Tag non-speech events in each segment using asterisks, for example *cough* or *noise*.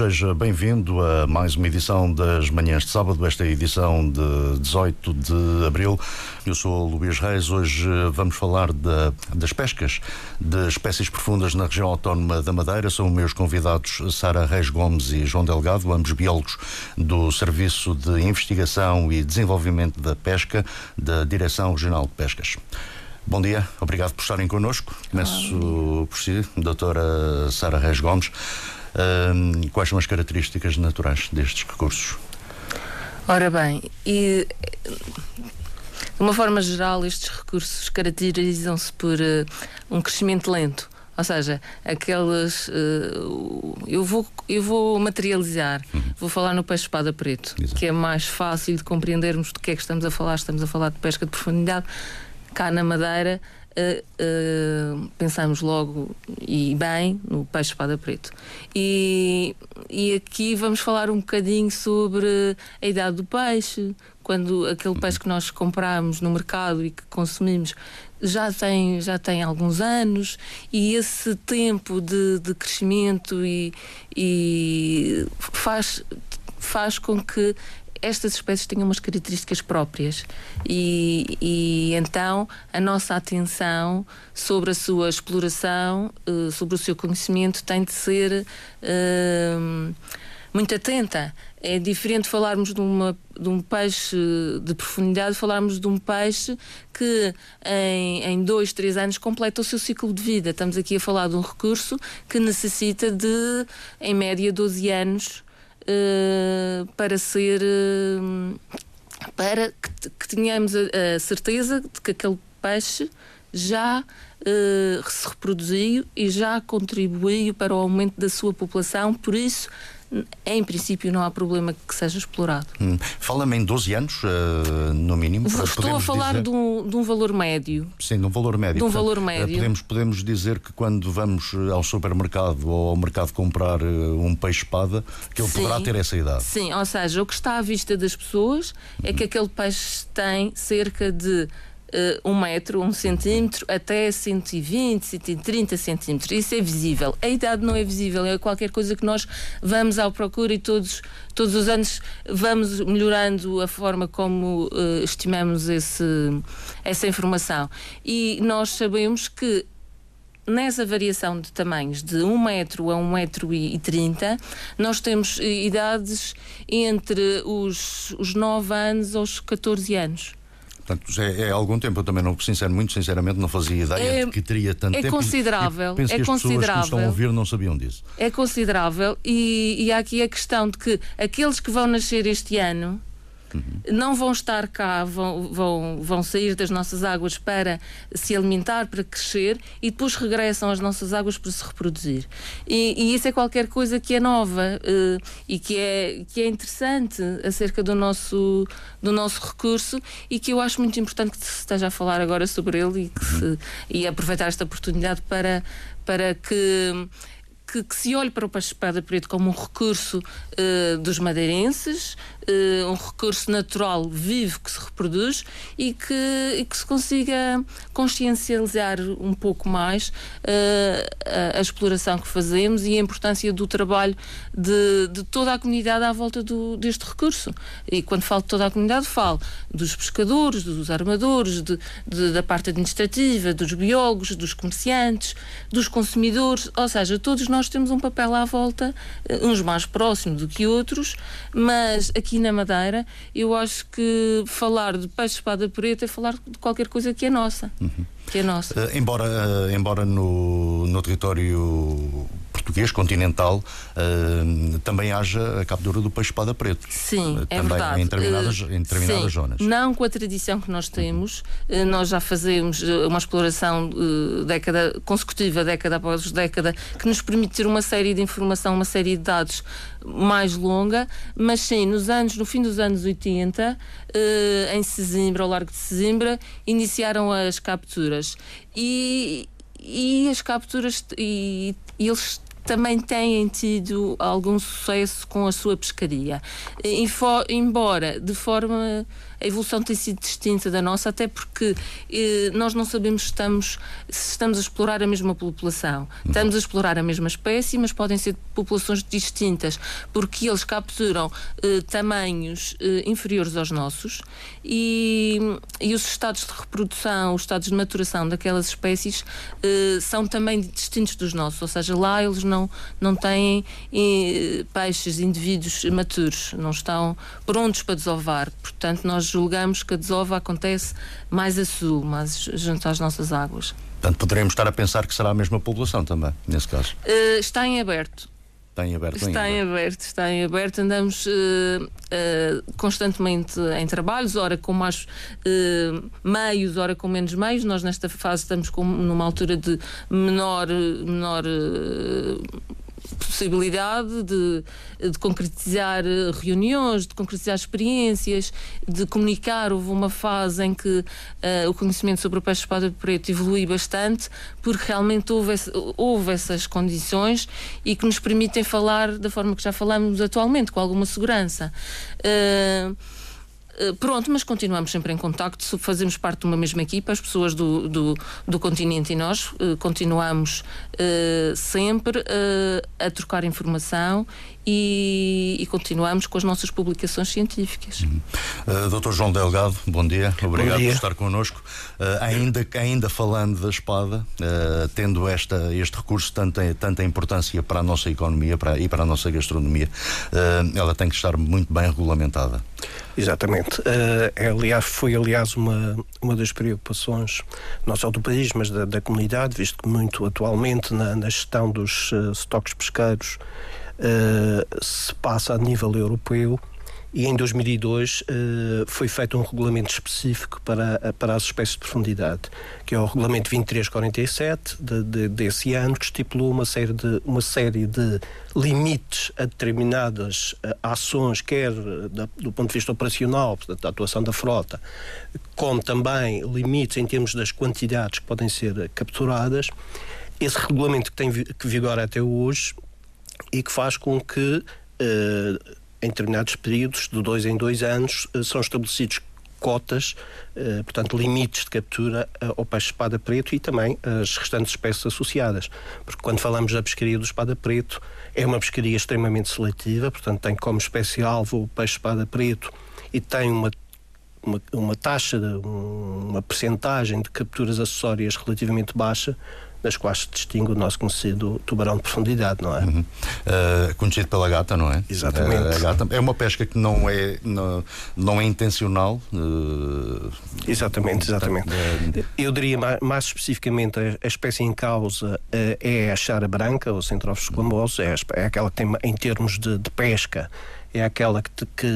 seja bem-vindo a mais uma edição das Manhãs de Sábado, esta edição de 18 de Abril. Eu sou o Luís Reis, hoje vamos falar das pescas de espécies profundas na região autónoma da Madeira. São meus convidados Sara Reis Gomes e João Delgado, ambos biólogos do Serviço de Investigação e Desenvolvimento da Pesca da Direção Regional de Pescas. Bom dia, obrigado por estarem connosco. Começo por si, doutora Sara Reis Gomes. Uh, quais são as características naturais destes recursos? Ora bem, e de uma forma geral, estes recursos caracterizam-se por uh, um crescimento lento. Ou seja, aqueles. Uh, eu, vou, eu vou materializar, uhum. vou falar no peixe espada preto, Exato. que é mais fácil de compreendermos do que é que estamos a falar. Estamos a falar de pesca de profundidade. Cá na Madeira, Uh, uh, pensamos logo e bem no peixe espada preto. E, e aqui vamos falar um bocadinho sobre a idade do peixe, quando aquele peixe que nós compramos no mercado e que consumimos já tem, já tem alguns anos e esse tempo de, de crescimento e, e faz, faz com que estas espécies têm umas características próprias e, e, então a nossa atenção sobre a sua exploração, uh, sobre o seu conhecimento, tem de ser uh, muito atenta. É diferente falarmos de, uma, de um peixe de profundidade, falarmos de um peixe que em, em dois, três anos completa o seu ciclo de vida. Estamos aqui a falar de um recurso que necessita de, em média, 12 anos para ser. Uh, para que, que tenhamos a, a, certeza de que aquele peixe já uh, se reproduziu e já contribuiu para o aumento da sua população, por isso em princípio não há problema que seja explorado. Hum. Fala-me em 12 anos, uh, no mínimo. Estou a falar dizer... de, um, de, um, valor médio. Sim, de um valor médio. De um Portanto, valor eh, médio. podemos, podemos dizer que quando vamos eh, ao supermercado ou ao mercado comprar um peixe-espada, que ele Sim. poderá ter essa idade. Sim, ou seja, o que está à vista das pessoas é que aquele peixe tem cerca de uh, um metro, um centímetro, até 120, 130 centímetros. Isso é visível. A idade não é visível, é qualquer coisa que nós vamos à procura e todos, todos os anos vamos melhorando a forma como uh, estimamos esse, essa informação. E nós sabemos que nessa variação de tamanhos de 1 metro a 1 metro e 30, nós temos idades entre os, os 9 anos aos 14 anos. Portanto, é, é algum tempo. Eu também, não, sincero, muito sinceramente, não fazia ideia é, de que teria tanto é tempo. Considerável, penso é que as considerável. pessoas que estão a ouvir não sabiam disso. É considerável. E, e há aqui a questão de que aqueles que vão nascer este ano Uhum. Não vão estar cá, vão, vão, vão sair das nossas águas para se alimentar, para crescer e depois regressam às nossas águas para se reproduzir. E, e isso é qualquer coisa que é nova uh, e que é, que é interessante acerca do nosso, do nosso recurso e que eu acho muito importante que se esteja a falar agora sobre ele e, que se, e aproveitar esta oportunidade para, para que que, que, se olhe para o peixe-espada preto como um recurso uh, dos madeirenses, um recurso natural vivo que se reproduz e que, e que se consiga consciencializar um pouco mais uh, a, a, exploração que fazemos e a importância do trabalho de, de toda a comunidade à volta do, deste recurso. E quando falo de toda a comunidade, falo dos pescadores, dos armadores, de, de, da parte administrativa, dos biólogos, dos comerciantes, dos consumidores, ou seja, todos nós temos um papel à volta, uns mais próximos do que outros, mas aqui na Madeira, eu acho que falar de peixe-espada preta é falar de qualquer coisa que é nossa. Uhum. Que é nossa. Uh, embora, uh, embora no, no território português continental uh, também haja a captura do peixe-espada preto. Sim, uh, é também verdade. Em determinadas, em determinadas Sim, zonas. Não com a tradição que nós temos. Uh, nós já fazemos uma exploração década consecutiva, década após década, que nos permite ter uma série de informação, uma série de dados mais longa, mas sim, nos anos, no fim dos anos 80, em Sesimbra, ao largo de Sesimbra, iniciaram as capturas. E, e as capturas e, e eles também têm tido algum sucesso com a sua pescaria. Info, embora de forma a evolução tem sido distinta da nossa, até porque eh, nós não sabemos se estamos, se estamos a explorar a mesma população. Estamos a explorar a mesma espécie, mas podem ser populações distintas, porque eles capturam eh, tamanhos eh, inferiores aos nossos e, e os estados de reprodução, os estados de maturação daquelas espécies eh, são também distintos dos nossos, ou seja, lá eles não, não têm eh, peixes, indivíduos maturos, não estão prontos para desovar. Portanto, nós julgamos que a desova acontece mais a sul, mais junto às nossas águas. Portanto, poderemos estar a pensar que será a mesma população também, nesse caso. Uh, está em aberto. Está em aberto Está ainda. em aberto, está em aberto. Andamos uh, uh, constantemente em trabalhos, ora com mais uh, meios, ora com menos meios. Nós nesta fase estamos com, numa altura de menor, menor possibilidade de, de, concretizar reuniões, de concretizar experiências, de comunicar. Houve uma fase em que uh, o conhecimento sobre o peixe espada preto evolui bastante, porque realmente houve, houve essas condições e que nos permitem falar da forma que já falamos atualmente, com alguma segurança. Uh, eh, pronto, mas continuamos sempre em contacto, fazemos parte de uma mesma equipa, as pessoas do, do, do continente e nós uh, continuamos uh, sempre a trocar informação e, e, continuamos com as nossas publicações científicas. Uhum. Uh, Dr. João Delgado, bom dia, obrigado bom dia. por estar connosco. Uh, ainda, ainda falando da espada, uh, tendo esta, este recurso tanta, tanta importância para a nossa economia para, e para a nossa gastronomia, ela tem que estar muito bem regulamentada. Exatamente. É, aliás, foi, aliás, uma, uma das preocupações, não só do país, mas da, da comunidade, visto que muito atualmente na, na gestão dos estoques pesqueiros Uh, se passa a nível europeu e em 2002 uh, foi feito um regulamento específico para, para as espécies de profundidade, que é o regulamento 2347 de, de, desse ano, que estipulou uma série de, uma série de limites a determinadas uh, ações, quer da, do ponto de vista operacional, portanto, da atuação da frota, como também limites em termos das quantidades que podem ser capturadas. Esse regulamento que tem que vigora até hoje e que faz com que, uh, em determinados períodos, de dois em dois anos, uh, são estabelecidos cotas, uh, portanto, limites de captura ao peixe espada preto e também as restantes espécies associadas. Porque quando falamos da pescaria do espada preto, é uma pescaria extremamente seletiva, portanto, tem como espécie-alvo o peixe espada preto e tem uma uma, uma taxa, uma percentagem de capturas acessórias relativamente baixa, das quais se distingue o nosso conhecido tubarão de profundidade, não é? Uhum. Uh, conhecido pela gata, não é? Exatamente. Uh, gata é uma pesca que não é, não, não é intencional. Uh, exatamente, exatamente. Eu diria mais, mais especificamente a, a, espécie em causa é a chara branca, ou centrófilo esquamoso, é, é aquela que tem, em termos de, de pesca, é aquela que, que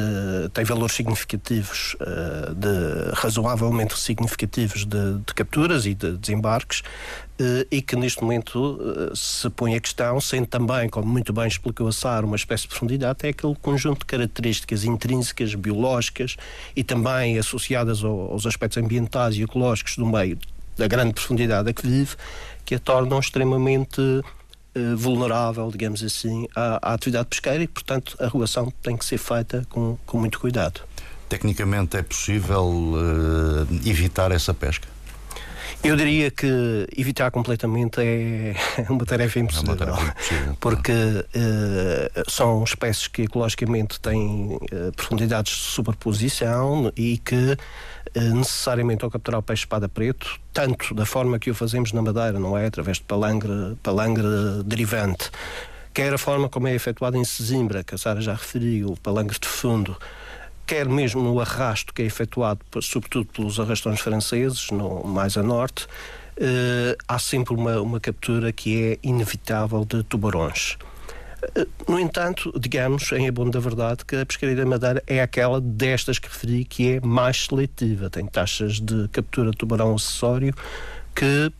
tem valores significativos, uh, de, razoavelmente significativos de, de, capturas e de desembarques, uh, e que neste momento uh, se põe a questão, sendo também, como muito bem explicou a Sara, uma espécie de profundidade, é aquele conjunto de características intrínsecas, biológicas e também associadas ao, aos aspectos ambientais e ecológicos do meio da grande profundidade a que vive, que a tornam extremamente eh, vulnerável, digamos assim, à, à, atividade pesqueira e, portanto, a regulação tem que ser feita com, com muito cuidado. Tecnicamente é possível uh, evitar essa pesca? Eu diria que evitar completamente é *laughs* uma tarefa impossível. É uma tarefa impossível porque uh, são espécies que ecologicamente têm uh, profundidades de superposição e que necessariamente ao capturar o peixe espada preto, tanto da forma que o fazemos na Madeira, não é? Através de palangre, palangre derivante, quer a forma como é efetuado em Sesimbra, que a Sara já referiu, o palangre de fundo, quer mesmo no arrasto que é efetuado, sobretudo pelos arrastões franceses, no, mais a norte, eh, há sempre uma, uma captura que é inevitável de tubarões. Eh, no entanto, digamos, em abono da verdade, que a pescaria da Madeira é aquela destas que referi que é mais seletiva. Tem taxas de captura de tubarão acessório que,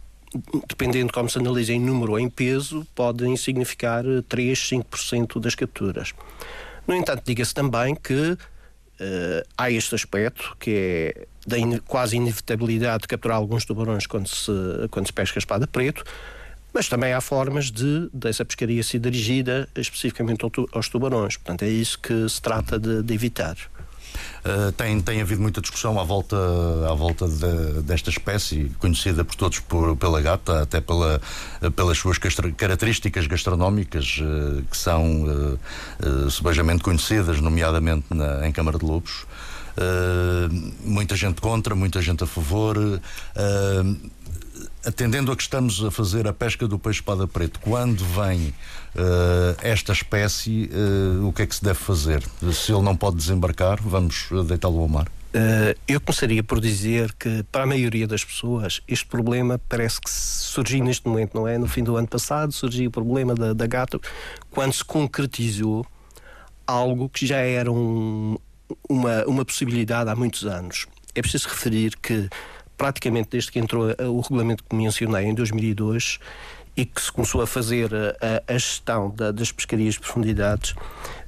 dependendo de como se analisa em número ou em peso, podem significar 3, 5% das capturas. No entanto, diga-se também que Uh, há este aspecto que é da in, quase inevitabilidade de capturar alguns tubarões quando se, quando se pesca espada preto, mas também há formas de dessa pescaria ser dirigida especificamente aos tubarões. Portanto, é isso que se trata de, de evitar. Uh, tem, tem havido muita discussão à volta, à volta de, desta espécie, conhecida por todos por, pela gata, até pela, pelas suas características gastronómicas, uh, que são uh, uh, subejamente conhecidas, nomeadamente na, em Câmara de Lobos. Muita gente contra, muita gente a favor. Atendendo a que estamos a fazer a pesca do peixe espada preto, quando vem uh, esta espécie, uh, o que é que se deve fazer? Se ele não pode desembarcar, vamos deitá-lo ao mar? Uh, eu começaria por dizer que, para a maioria das pessoas, este problema parece que surgiu neste momento, não é? No fim do ano passado surgiu o problema da, da gata, quando se concretizou algo que já era um, uma, uma possibilidade há muitos anos. É preciso referir que praticamente desde que entrou o regulamento que mencionei em 2002 e que se começou a fazer a, a gestão da, das pescarias de profundidades,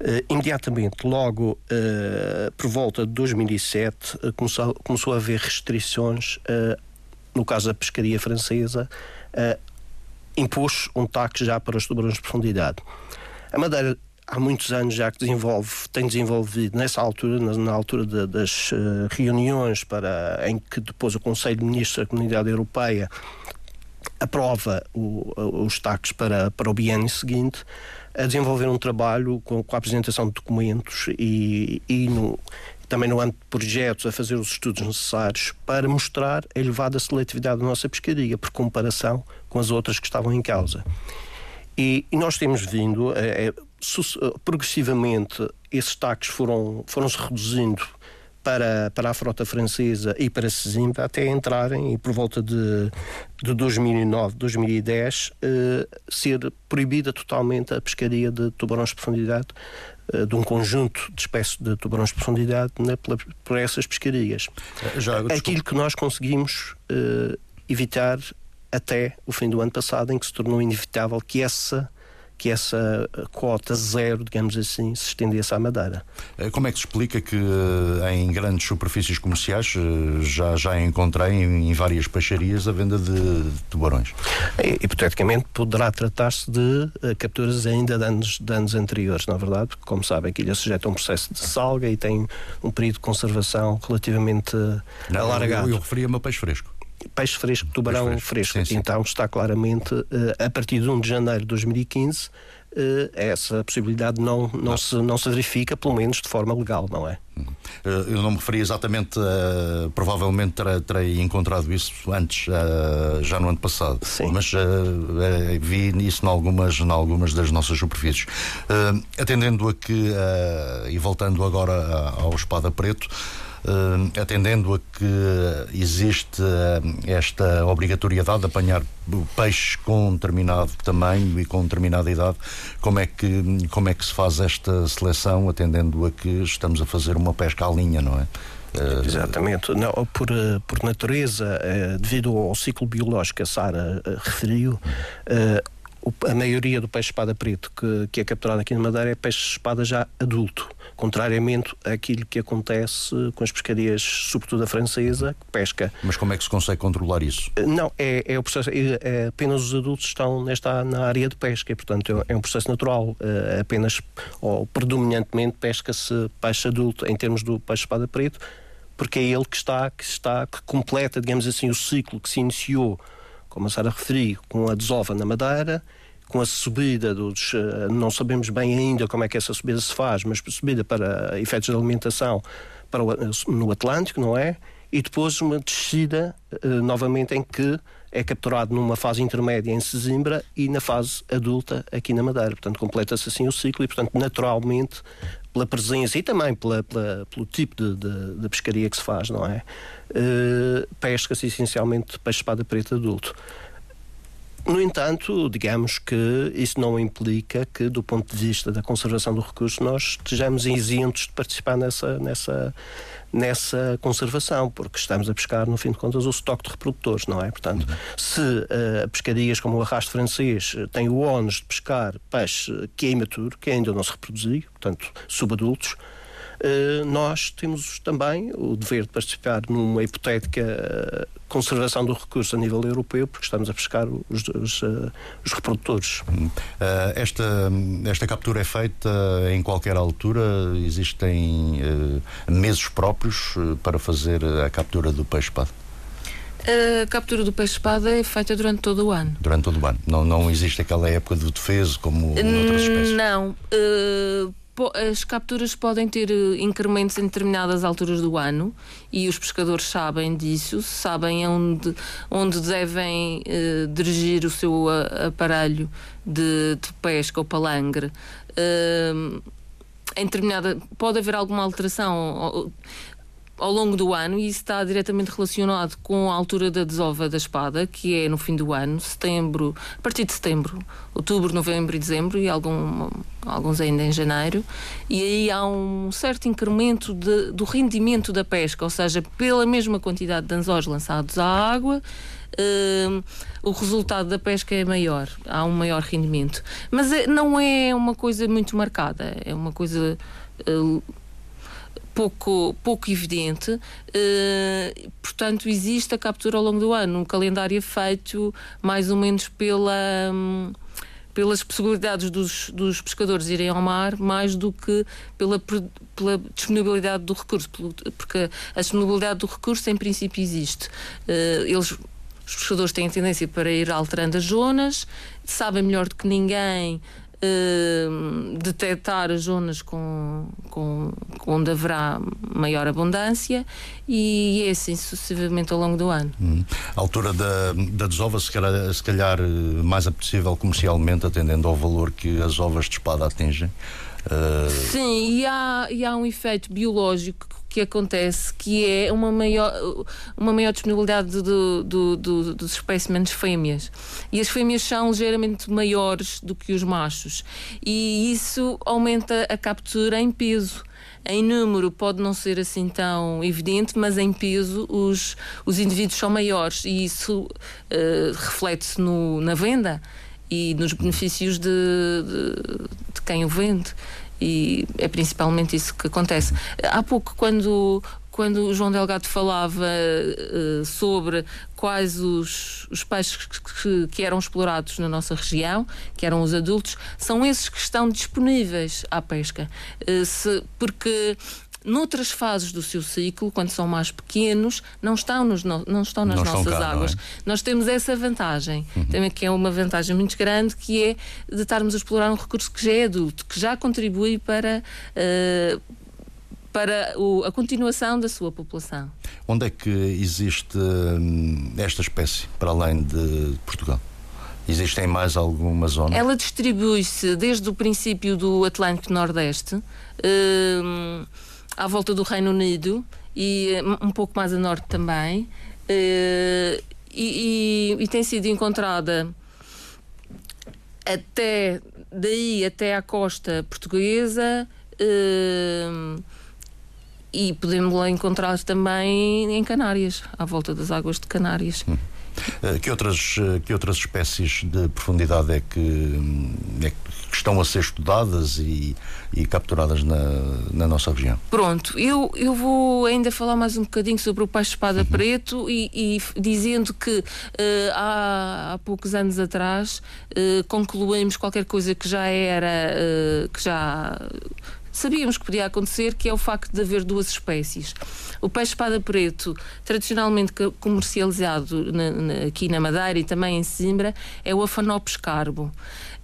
eh, imediatamente, logo eh, por volta de 2007, eh, começou, começou a haver restrições, eh, no caso da pescaria francesa, eh, impôs um TAC já para os tubarões de profundidade. A Madeira há muitos anos já que desenvolve, tem desenvolvido nessa altura, na, na altura de, das uh, reuniões para, em que depois o Conselho de Ministros da Comunidade Europeia aprova o, os taques para, para o biênio seguinte, a desenvolver um trabalho com, com a apresentação de documentos e, e no, também no âmbito de projetos a fazer os estudos necessários para mostrar a elevada seletividade da nossa pescaria por comparação com as outras que estavam em causa. E, e nós temos vindo, é, progressivamente, esses taques foram, foram se reduzindo para, para a frota francesa e para Sesimbra até entrarem, e por volta de, de 2009, 2010, eh, ser proibida totalmente a pescaria de tubarões de profundidade, eh, de um conjunto de espécies de tubarões de profundidade né, pela, por essas pescarias. Já, Aquilo que nós conseguimos eh, evitar até o fim do ano passado, em que se tornou inevitável que essa que essa cota zero, digamos assim, se estendesse à Madeira. Eh, como é que se explica que eh, em grandes superfícies comerciais eh, já, já encontrei em, várias peixarias a venda de tubarões? Hipoteticamente poderá tratar-se de capturas ainda de anos, de anos anteriores, na verdade, porque como sabem que ilha sujeita a um processo de salga e tem um período de conservação relativamente Não, alargado. Eu, eu referia-me a peixe fresco peixe fresco, tubarão peixe fresco. fresco. Sim, sim. Então está claramente, eh, a partir de 1 de janeiro de 2015, eh, essa possibilidade não, não. Se, não se verifica, pelo menos de forma legal, não é? Uhum. Eh, eu não me referi exatamente, uh, provavelmente terei, terei, encontrado isso antes, uh, já no ano passado, Sim. mas uh, vi isso em algumas, em algumas das nossas superfícies. atendendo a que, e voltando agora ao Espada Preto, atendendo a que existe uh, esta obrigatoriedade de apanhar peixes com determinado tamanho e com determinada idade, como é que, como é que se faz esta seleção, atendendo a que estamos a fazer uma pesca à linha, não é? Uh, Exatamente. Não, por, por natureza, devido ao ciclo biológico que a Sara referiu, a maioria do peixe espada preto que, que é capturado aqui na Madeira é peixe espada já adulto, contrariamente àquilo que acontece com as pescarias, sobretudo a francesa, que pesca. Mas como é que se consegue controlar isso? Eh, não, é, é o processo, é, apenas os adultos estão nesta, na área de pesca, e, portanto é, é um processo natural, apenas ou predominantemente pesca-se peixe adulto em termos do peixe espada preto, porque é ele que está, que está, que completa, digamos assim, o ciclo que se iniciou como a Sara referiu, com a desova na Madeira, com a subida dos. Eh, não sabemos bem ainda como é que essa subida se faz, mas subida para efeitos de alimentação para o, no Atlântico, não é? E depois uma descida uh, novamente em que é capturado numa fase intermédia em Sesimbra e na fase adulta aqui na Madeira. Portanto, completa-se assim o ciclo e, portanto, naturalmente, pela presença e também pela, pela pelo tipo de, de, de, pescaria que se faz, não é? Uh, pesca-se essencialmente peixe-espada preta adulto. No entanto, digamos que isso não implica que, do ponto de vista da conservação do recurso, nós estejamos isentos de participar nessa, nessa, nessa conservação, porque estamos a pescar, no fim de contas, o estoque de reprodutores, não é? Portanto, uhum. se uh, pescarias como o arrasto francês têm o ónus de pescar peixe que é imaturo, que ainda não se reproduziu, portanto, subadultos, nós temos também o dever de participar numa hipotética conservação do recurso a nível europeu, porque estamos a pescar os, os, os reprodutores. esta, esta captura é feita em qualquer altura? Existem meses próprios para fazer a captura do peixe-espada? A captura do peixe-espada é feita durante todo o ano. Durante todo o ano. Não, não existe aquela época do defeso como noutras espécies? Não. Uh, as capturas podem ter eh, incrementos em determinadas alturas do ano e os pescadores sabem disso, sabem onde, onde devem uh, dirigir o seu aparelho de, de pesca ou palangre. Uh, em determinada pode haver alguma alteração ao longo do ano e isso está diretamente relacionado com a altura da desova da espada, que é no fim do ano, setembro, a partir de setembro, outubro, novembro e dezembro e algum, alguns ainda em janeiro, e aí há um certo incremento de, do rendimento da pesca, ou seja, pela mesma quantidade de anzóis lançados à água, Uh, o resultado da pesca é maior, há um maior rendimento. Mas é, não é uma coisa muito marcada, é uma coisa uh, pouco, pouco evidente. Uh, portanto, existe a captura ao longo do ano. Um calendário feito mais ou menos pela. Um, pelas possibilidades dos, dos pescadores irem ao mar mais do que pela, pela disponibilidade do recurso, porque a disponibilidade do recurso em princípio existe. Uh, eles os pescadores têm tendência para ir alterando as zonas, sabem melhor do que ninguém uh, detectar as zonas com, com, onde haverá maior abundância e é assim sucessivamente ao longo do ano. Hum. A altura da, da desova, se calhar, se calhar mais apetecível comercialmente, atendendo ao valor que as ovas de espada atingem. Sim, e há, e há um efeito biológico que acontece, que é uma maior, uma maior disponibilidade do, do, do, dos espécimes fêmeas. E as fêmeas são ligeiramente maiores do que os machos. E isso aumenta a captura em peso. Em número pode não ser assim tão evidente, mas em peso os, os indivíduos são maiores e isso uh, reflete-se na venda e nos benefícios de, de, de quem o vende e é principalmente isso que acontece. Há pouco, quando, quando o João Delgado falava uh, sobre quais os, os peixes que, que, eram explorados na nossa região, que eram os adultos, são esses que estão disponíveis à pesca. Uh, se, porque noutras fases do seu ciclo, quando são mais pequenos, não estão, nos no, não estão nas não nossas cá, águas. É? Nós temos essa vantagem, uhum. também que é uma vantagem muito grande, que é de estarmos a explorar um recurso que já é adulto, que já contribui para. Uh, para o, a continuação da sua população. Onde é que existe hum, esta espécie, para além de Portugal? Existem mais alguma zona? Ela distribui-se desde o princípio do Atlântico Nordeste. Hum, à volta do Reino Unido e eh, um pouco mais a norte também. Eh, e, e, e tem sido encontrada até daí até à costa portuguesa uh, e podemos lá encontrar também em Canárias, à volta das águas de Canárias. Hum. Eh, que outras, eh, que outras espécies de profundidade é que, hum, é que estão a ser estudadas e, e capturadas na, na, nossa região? Pronto, eu, eu vou ainda falar mais um bocadinho sobre o peixe-espada uhum. preto e, e, dizendo que uh, há, há, poucos anos atrás uh, concluímos qualquer coisa que já era, uh, que já sabíamos que podia acontecer, que é o facto de haver duas espécies. O peixe-espada preto, tradicionalmente comercializado na, na, aqui na Madeira e também em Simbra, é o Afanopes carbo.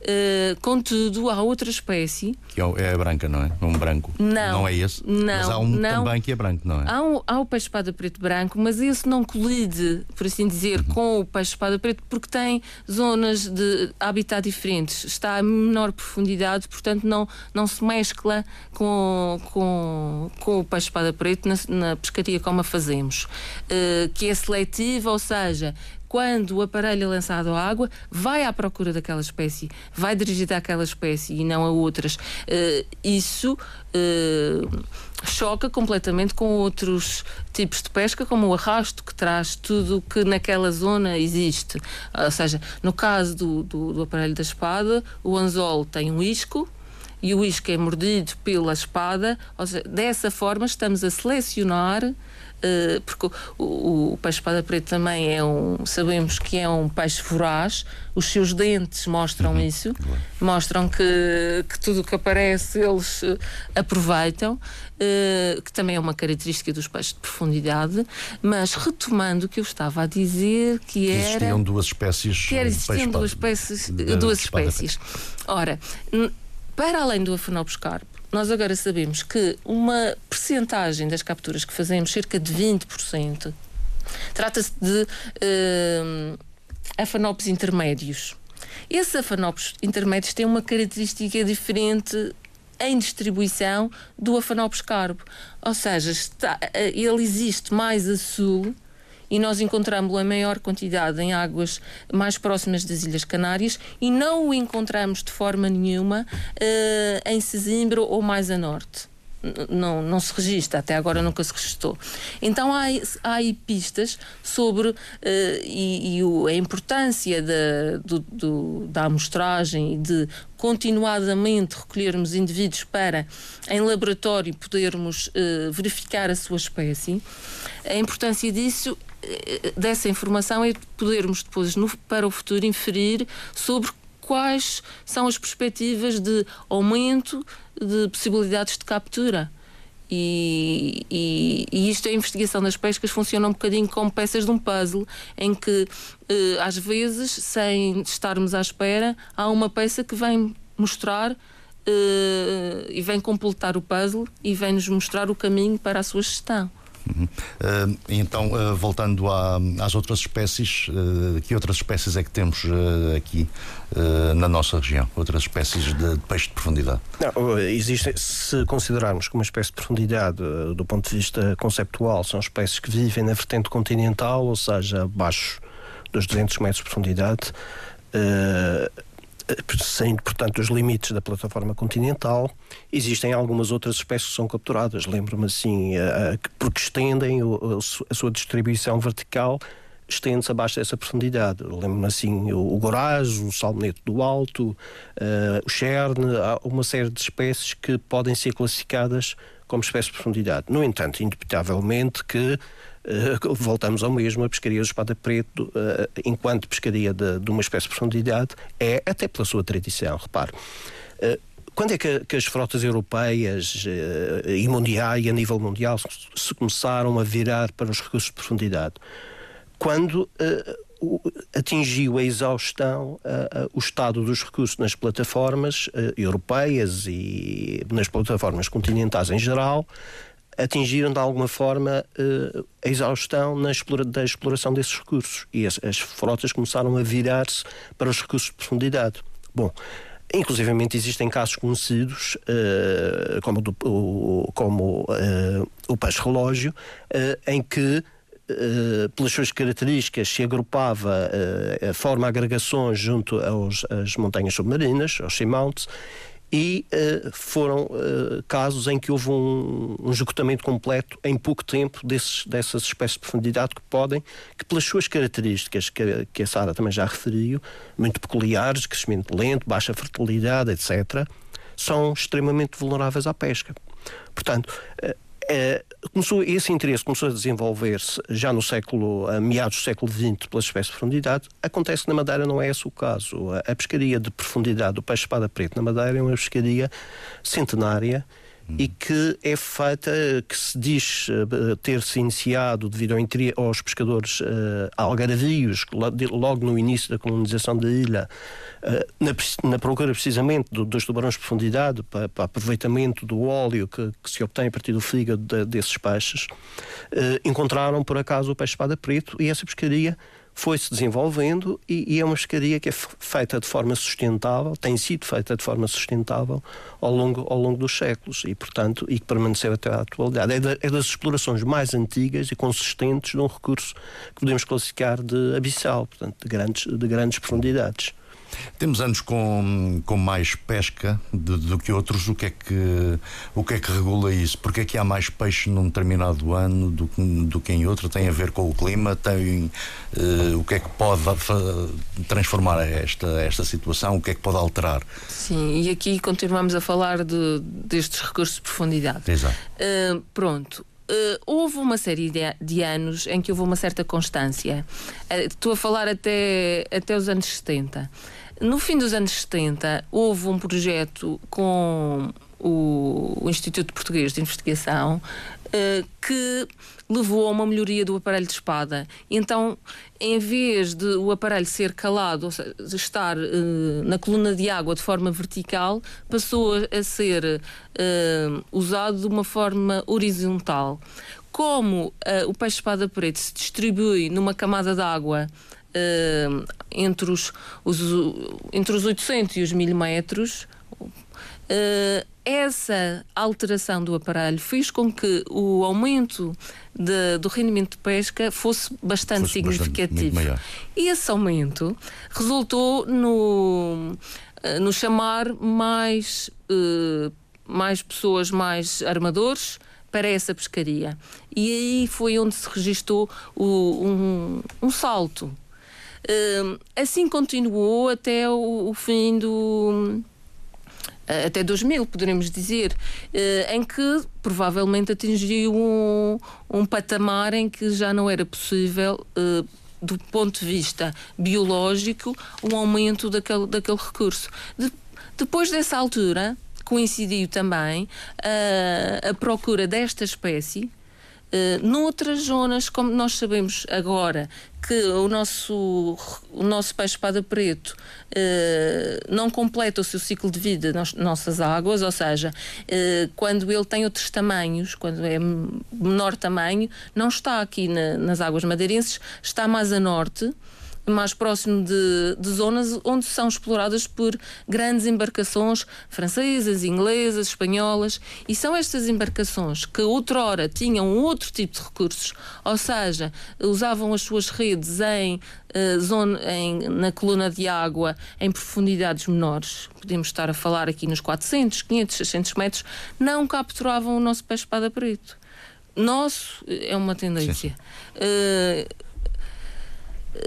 Uh, contudo, há outra espécie. Que é, é a branca, não é? Um branco. Não. Não é esse? Não. Mas há um não. também que é branco, não é? Há, um, há o peixe-espada preto branco, mas esse não colide, por assim dizer, uhum. com o peixe-espada preto, porque tem zonas de habitat diferentes. Está a menor profundidade, portanto, não, não se mescla com, com, com o peixe-espada preto na, na pescaria como a fazemos. Uh, que é seletiva, ou seja, quando o aparelho é lançado à água, vai à procura daquela espécie, vai dirigir àquela espécie e não a outras. Uh, isso uh, choca completamente com outros tipos de pesca, como o arrasto, que traz tudo que naquela zona existe. Ou seja, no caso do, do, do aparelho da espada, o anzol tem um isco e o isco é mordido pela espada, seja, dessa forma estamos a selecionar Uh, porque o, o, peixe espada preta também é um, sabemos que é um peixe voraz, os seus dentes mostram uhum. isso, mostram que, que tudo o que aparece eles uh, aproveitam, uh, que também é uma característica dos peixes de profundidade, mas retomando o que eu estava a dizer, que era. Existiam duas espécies. Que era, existiam duas espécies. duas espécies. Ora, para além do afenopescarpo, nós agora sabemos que uma percentagem das capturas que fazemos, cerca de 20%, trata-se de uh, afanopes intermédios. Esses afanopes intermédios têm uma característica diferente em distribuição do afanopes carbo. Ou seja, está, eh, ele existe mais a sul e nós encontramos-lo em maior quantidade em águas mais próximas das Ilhas Canárias e não o encontramos de forma nenhuma uh, em Sesimbra ou mais a norte não, não se registra, até agora nunca se registrou. Então há, há aí pistas sobre uh, e, e o, a importância da, do, do, da amostragem e de continuadamente recolhermos indivíduos para, em laboratório, podermos uh, verificar a sua espécie. A importância disso dessa informação é podermos depois, no, para o futuro, inferir sobre quais são as perspectivas de aumento de possibilidades de captura. E, e, e, isto, a investigação das pescas, funciona um bocadinho como peças de um puzzle, em que, eh, às vezes, sem estarmos à espera, há uma peça que vem mostrar eh, e vem completar o puzzle e vem nos mostrar o caminho para a sua gestão. Uhum. Uh, então, uh, voltando à, às outras espécies, uh, que outras espécies é que temos aqui na nossa região? Outras espécies de, de, peixe de profundidade? Não, existem, se considerarmos que uma espécie de profundidade, do ponto de vista conceptual, são espécies que vivem na vertente continental, ou seja, abaixo dos 200 metros de profundidade, saindo, portanto, dos limites da plataforma continental, existem algumas outras espécies que são capturadas. Lembro-me assim, porque estendem a sua distribuição vertical estende-se abaixo dessa profundidade. Lembro-me assim, o, o gorajo, o salmonete do alto, uh, o cherne, há uma série de espécies que podem ser classificadas como espécies de profundidade. No entanto, indubitavelmente que uh, voltamos ao mesmo, a pescaria do espada preto, uh, enquanto pescaria de, de, uma espécie de profundidade, é até pela sua tradição, repare. Uh, quando é que, que, as frotas europeias e mundiais, e a nível mundial, se começaram a virar para os recursos de profundidade? Quando atingiu a exaustão o estado dos recursos nas plataformas europeias e nas plataformas continentais em geral, atingiram de alguma forma uh, a exaustão na explora da exploração desses recursos e as, as frotas começaram a virar-se para os recursos de profundidade. Bom, Inclusivamente existem casos conhecidos, uh, como, do, o, como uh, o peixe relógio, em que pelas suas características, se agrupava, uh, forma agregações junto aos, às montanhas submarinas, aos seamounts, e uh, foram uh, casos em que houve um, um, esgotamento completo em pouco tempo desses, dessas espécies de profundidade que podem, que pelas suas características, que, que a Sara também já referiu, muito peculiares, crescimento lento, baixa fertilidade, etc., são extremamente vulneráveis à pesca. Portanto, uh, começou, esse interesse começou a desenvolver-se já no século, a meados do século XX, pelas espécies de profundidade. Acontece que na Madeira não é esse o caso. A, a pescaria de profundidade do peixe-espada preto na Madeira é uma pescaria centenária e que é feita, que se diz uh, ter-se iniciado devido ao aos pescadores uh, algarvios, logo no início da colonização da ilha, uh, na, na, procura precisamente do, dos tubarões de profundidade, para, para aproveitamento do óleo que, que, se obtém a partir do fígado de, desses peixes, encontraram por acaso o peixe-espada preto e essa pescaria foi-se desenvolvendo e, e, é uma pescaria que é feita de forma sustentável, tem sido feita de forma sustentável ao longo, ao longo dos séculos e, portanto, e que permaneceu até à atualidade. É, da, é das explorações mais antigas e consistentes de um recurso que podemos classificar de abissal, portanto, de grandes, de grandes profundidades. Temos anos com, com mais pesca de, do que outros. O que, é que, o que é que regula isso? Porque é que há mais peixe num determinado ano do, do que em outro? Tem a ver com o clima? Tem, uh, o que é que pode transformar esta, esta situação? O que é que pode alterar? Sim, e aqui continuamos a falar de, destes recursos de profundidade. Exato. Uh, pronto. Uh, houve uma série de, de, anos em que houve uma certa constância. Uh, estou a falar até, até os anos 70. No fim dos anos 70, houve um projeto com o, Instituto Português de Investigação uh, que levou a uma melhoria do aparelho de espada. Então, em vez de o aparelho ser calado, ou seja, estar uh, na coluna de água de forma vertical, passou a ser uh, usado de uma forma horizontal. Como o peixe-espada preto se distribui numa camada de água uh, entre, os, os, entre os 800 e os 1000 metros, uh, essa alteração do aparelho fez com que o aumento de, do rendimento de pesca fosse bastante fosse significativo. Bastante, e esse aumento resultou no, uh, no chamar mais, uh, mais pessoas, mais armadores para essa pescaria. E aí foi onde se registou o, um, um salto assim continuou até o, o fim do até 2000, poderemos dizer, uh, em que provavelmente atingiu um, um, patamar em que já não era possível, uh, do ponto de vista biológico, um aumento daquele, daquele recurso. De, depois dessa altura, coincidiu também a procura desta espécie Uh, noutras zonas, como nós sabemos agora, que o nosso, o nosso peixe-espada preto uh, não completa o seu ciclo de vida nas nossas águas, ou seja, uh, quando ele tem outros tamanhos, quando é menor tamanho, não está aqui na, nas águas madeirenses, está mais a norte mais próximo de, de, zonas onde são exploradas por grandes embarcações francesas, inglesas, espanholas. E são estas embarcações que outrora tinham outro tipo de recursos, ou seja, usavam as suas redes em, uh, zona, em na coluna de água em profundidades menores. Podemos estar a falar aqui nos 400, 500, 600 metros, não capturavam o nosso peixe-espada preto. Nosso é uma tendência. Uh,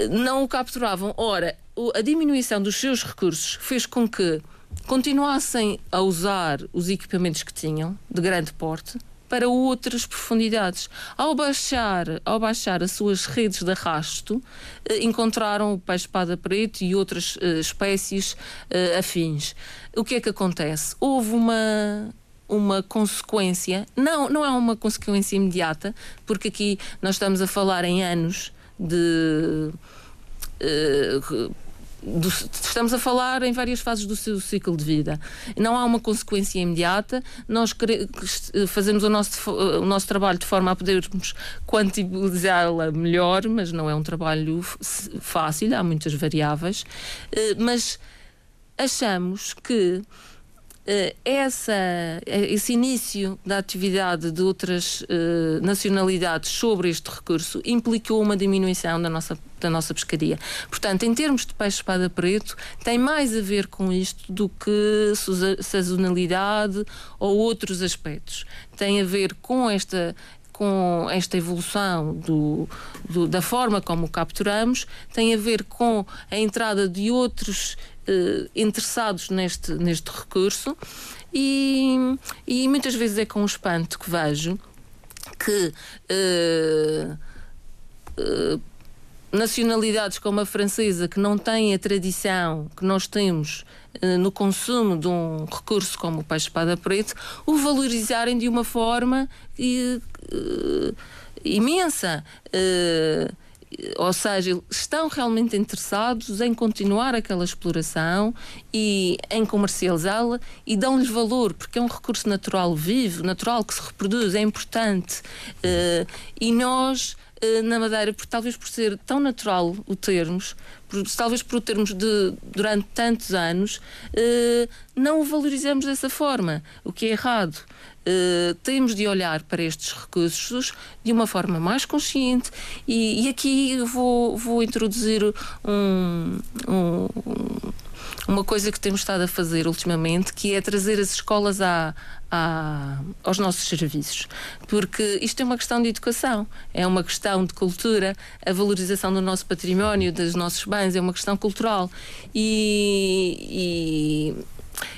não o capturavam. Ora, a diminuição dos seus recursos fez com que continuassem a usar os equipamentos que tinham, de grande porte, para outras profundidades. Ao baixar, ao baixar as suas redes de arrasto, eh, encontraram o peixe-espada preto e outras uh, espécies uh, afins. O que é que acontece? Houve uma uma consequência, não, não é uma consequência imediata, porque aqui nós estamos a falar em anos de. Uh, do, estamos a falar em várias fases do seu ciclo de vida. Não há uma consequência imediata. Nós fazemos o nosso, o nosso trabalho de forma a podermos quantibilizá-la melhor, mas não é um trabalho fácil, há muitas variáveis. Eh, mas achamos que eh, essa, eh, esse início da atividade de outras uh, nacionalidades sobre este recurso implicou uma diminuição da nossa, da nossa pescaria. Portanto, em termos de peixe-espada preto, tem mais a ver com isto do que sazonalidade ou outros aspectos. Tem a ver com esta com esta evolução do, do, da forma como o capturamos, tem a ver com a entrada de outros eh, interessados neste, neste recurso e, e muitas vezes é com espanto que vejo que uh, uh, nacionalidades como a francesa, que não têm a tradição que nós temos no consumo de um recurso como o peixe-espada preto, o valorizarem de uma forma imensa. Ou seja, estão realmente interessados em continuar aquela exploração e em comercializá-la e dão-lhes valor, porque é um recurso natural vivo, natural que se reproduz, é importante. Uh, e nós uh, na Madeira, por, talvez por ser tão natural o termos, por, talvez por o termos de, durante tantos anos, uh, não o valorizamos dessa forma, o que é errado. Uh, temos de olhar para estes recursos de uma forma mais consciente e, e aqui vou, vou introduzir um, um, uma coisa que temos estado a fazer ultimamente, que é trazer as escolas aos nossos serviços. Porque isto é uma questão de educação, é uma questão de cultura, a valorização do nosso património, dos nossos bens, é uma questão cultural. E, e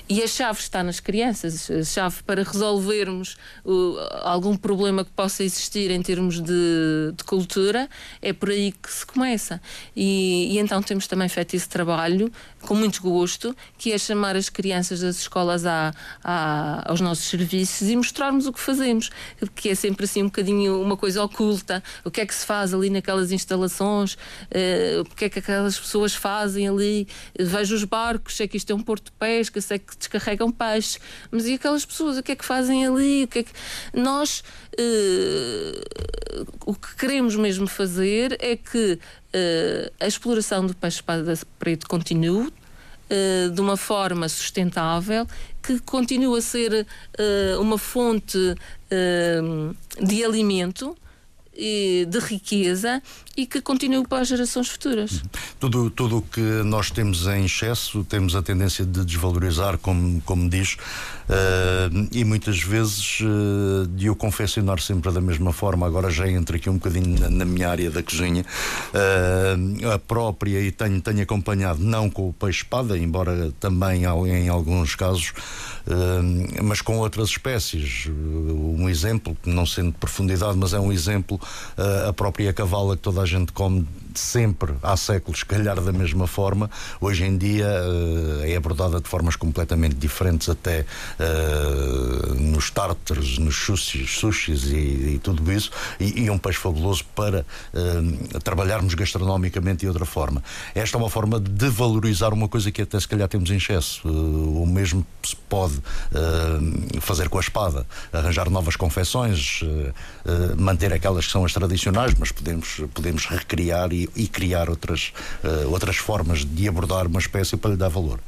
e a chave está nas crianças, a chave para resolvermos uh, algum problema que possa existir em termos de, de, cultura, é por aí que se começa. E, e, então temos também feito esse trabalho com muito gosto, que é chamar as crianças das escolas à, à, aos nossos serviços e mostrarmos o que fazemos, que é sempre assim um bocadinho uma coisa oculta, o que é que se faz ali naquelas instalações, uh, o que é que aquelas pessoas fazem ali, vejo os barcos, sei que isto é um porto de pesca, sei que descarregam peixe, mas e aquelas pessoas, o que é que fazem ali? O que é que... Nós uh, o que queremos mesmo fazer é que uh, a exploração do peixe espada preto continue uh, de uma forma sustentável, que continue a ser uma fonte de alimento de riqueza e que continue para as gerações futuras. Tudo tudo o que nós temos em excesso temos a tendência de desvalorizar, como, como diz, uh, e muitas vezes uh, de o confeccionar sempre da mesma forma. Agora já entro aqui um bocadinho na, na minha área da cozinha. Uh, a própria, e tenho, tenho acompanhado, não com o peixe-espada, embora também em alguns casos, mas com outras espécies. Um exemplo, não sendo de profundidade, mas é um exemplo, a própria cavala que toda a gente come sempre há séculos, calhar da mesma forma, hoje em dia uh, é abordada de formas completamente diferentes, até uh, nos tartars, nos sushis, sushis e, e tudo isso, e, e, um peixe fabuloso para uh, trabalharmos gastronomicamente de outra forma. Esta é uma forma de valorizar uma coisa que até se calhar temos em excesso. o mesmo se pode fazer com a espada, arranjar novas confecções, manter aquelas que são as tradicionais, mas podemos, podemos recriar e e, criar outras, uh, outras formas de abordar uma espécie para lhe dar valor.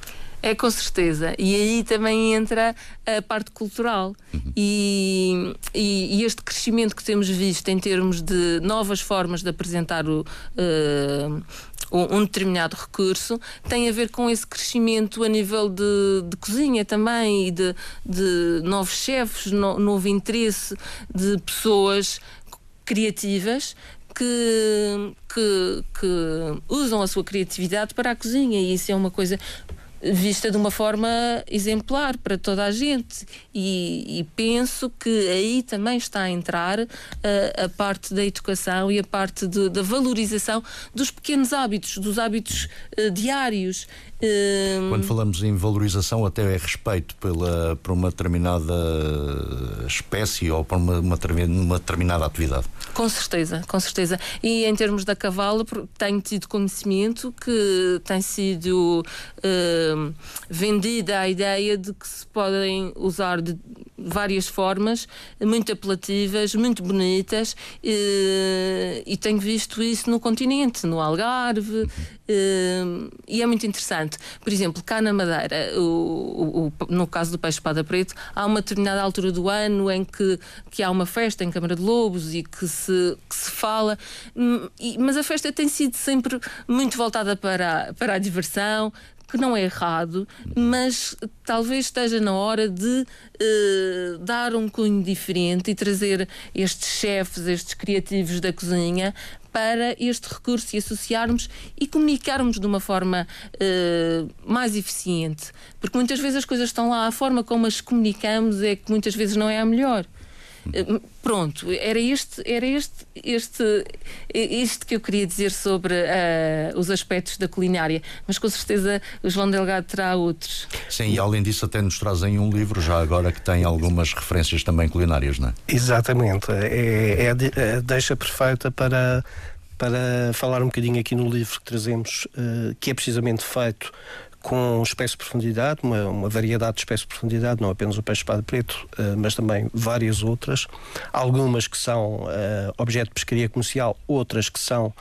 É com certeza. E aí também entra a parte cultural. Uhum. E, e, e, este crescimento que temos visto em termos de novas formas de apresentar o. Uh, um determinado recurso tem a ver com esse crescimento a nível de, de cozinha também e de, de novos chefes, no, novo interesse de pessoas criativas que, que, que usam a sua criatividade para a cozinha e isso é uma coisa vista de uma forma exemplar para toda a gente. E, e penso que aí também está a entrar a, eh, a parte da educação e a parte de, da valorização dos pequenos hábitos, dos hábitos uh, diários. Uh, Quando falamos em valorização, até é respeito pela, por uma determinada espécie ou por uma, uma, uma determinada atividade. Com certeza, com certeza. E em termos da cavalo, tenho tido conhecimento que tem sido. Uh, vendida a ideia de que se podem usar de várias formas, muito apelativas, muito bonitas, e, tenho visto isso no continente, no Algarve, e, e é muito interessante. Por exemplo, cá na Madeira, o, o, no caso do peixe espada preto, há uma determinada altura do ano em que, que há uma festa em Câmara de Lobos e que se, que se fala, hum, mas a festa tem sido sempre muito voltada para, para a diversão, que não é errado, mas talvez esteja na hora de uh, dar um cunho diferente e trazer estes chefes, estes criativos da cozinha para este recurso e associarmos e comunicarmos de uma forma uh, mais eficiente. Porque muitas vezes as coisas estão lá, a forma como as comunicamos é que muitas vezes não é a melhor. Pronto, era este, era este, este, este que eu queria dizer sobre uh, os aspectos da culinária, mas com certeza o João Delgado terá outros. Sim, e além disso até nos trazem um livro já agora que tem algumas referências também culinárias, não é? Exatamente, é, é a é deixa perfeita para para falar um bocadinho aqui no livro que trazemos, uh, que é precisamente feito com espécie de profundidade, uma, uma variedade de espécies de profundidade, não apenas o peixe-espada preto, uh, mas também várias outras. Algumas que são uh, objeto de pescaria comercial, outras que são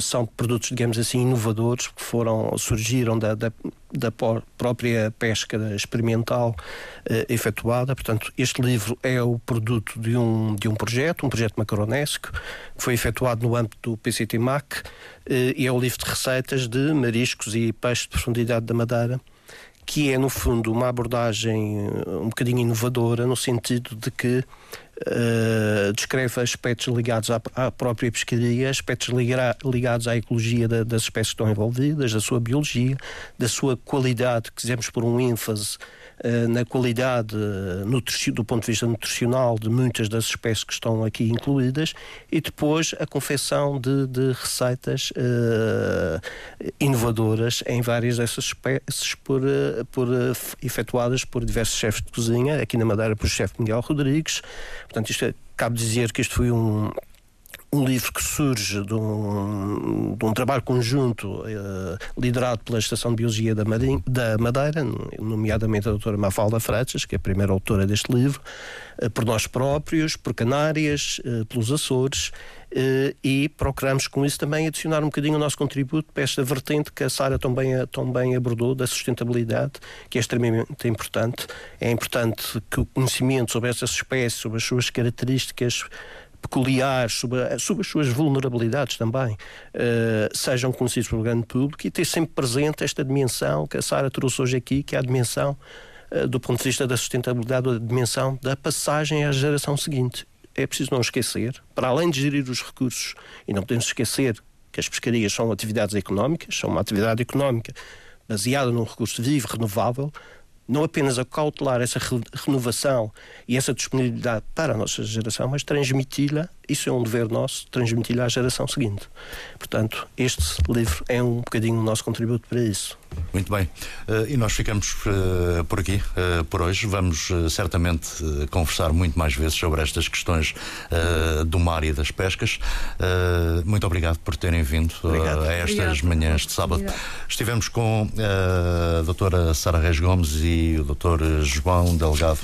são produtos, digamos assim, inovadores que foram, surgiram da, da, da própria pesca experimental uh, efetuada. Portanto, este livro é o produto de um, de um projeto, um projeto macaronesco, que foi efetuado no âmbito do PCT-MAC uh, e é o livro de receitas de mariscos e peixes de profundidade da Madeira que é, no fundo, uma abordagem um bocadinho inovadora, no sentido de que uh, descreve aspectos ligados à, à, própria pescaria, aspectos ligados à ecologia da, das espécies que estão envolvidas, da sua biologia, da sua qualidade, quisemos por um ênfase na qualidade uh, do ponto de vista nutricional de muitas das espécies que estão aqui incluídas e depois a confecção de, de receitas inovadoras em várias dessas espécies por, por, efetuadas por diversos chefes de cozinha, aqui na Madeira por chefe Miguel Rodrigues, Portanto, isto é, cabe dizer que isto foi um, um livro que surge de um, de um trabalho conjunto uh, liderado pela Estação de Biologia da, Marinha, da, Madeira, nomeadamente a doutora Mafalda Freitas, que é a primeira autora deste livro, uh, por nós próprios, por Canárias, uh, pelos Açores, e procuramos com isso também adicionar um bocadinho o nosso contributo para esta vertente que a Sara também, também abordou, da sustentabilidade, que é extremamente importante. É importante que o conhecimento sobre essas espécies, sobre as suas características, peculiares, sobre, sobre as suas vulnerabilidades também, uh, sejam conhecidos pelo grande público e ter sempre presente esta dimensão que a Sara trouxe hoje aqui, que é a dimensão, uh, do ponto de vista da sustentabilidade, a dimensão da passagem à geração seguinte. É preciso não esquecer, para além de gerir os recursos, e não podemos esquecer que as pescarias são atividades económicas, são uma atividade económica baseada num recurso vivo, renovável, não apenas a essa renovação e essa disponibilidade para a nossa geração, mas transmiti-la, isso é um dever nosso, transmiti-la à geração seguinte. Portanto, este livro é um bocadinho o nosso contributo para isso. Muito bem. Uh, e nós ficamos uh, por aqui uh, por hoje. Vamos certamente conversar muito mais vezes sobre estas questões do mar e das pescas. muito obrigado por terem vindo a estas obrigado. manhãs de sábado. Obrigado. Estivemos com a doutora Sara Reis Gomes e o doutor João Delgado.